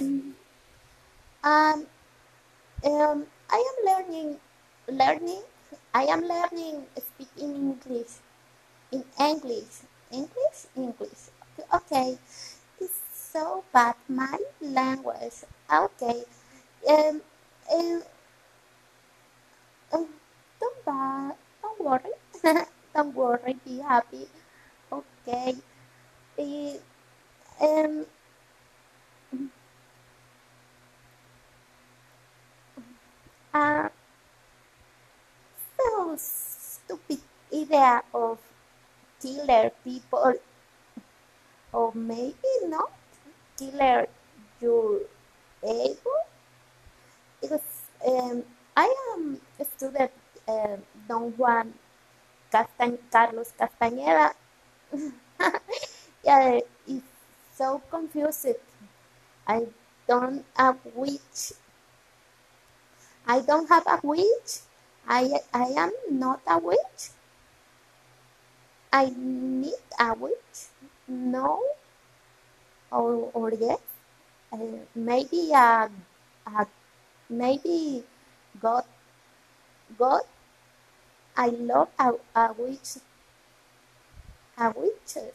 Um, um, I am learning, learning. I am learning speaking English. In English, English, English. Okay, it's so bad my language. Okay, um, um, um don't bad, don't worry, don't worry. Be happy. Okay. Eh, Um, uh, so stupid idea of killer people, or maybe not killer your ego. Because um, I am a student, um, Don Juan Castan Carlos Castañeda. yeah, it's so confused. I don't have which. I don't have a witch. I I am not a witch. I need a witch. No, or or yes. Uh, maybe a, a maybe God God. I love a, a witch. A witches.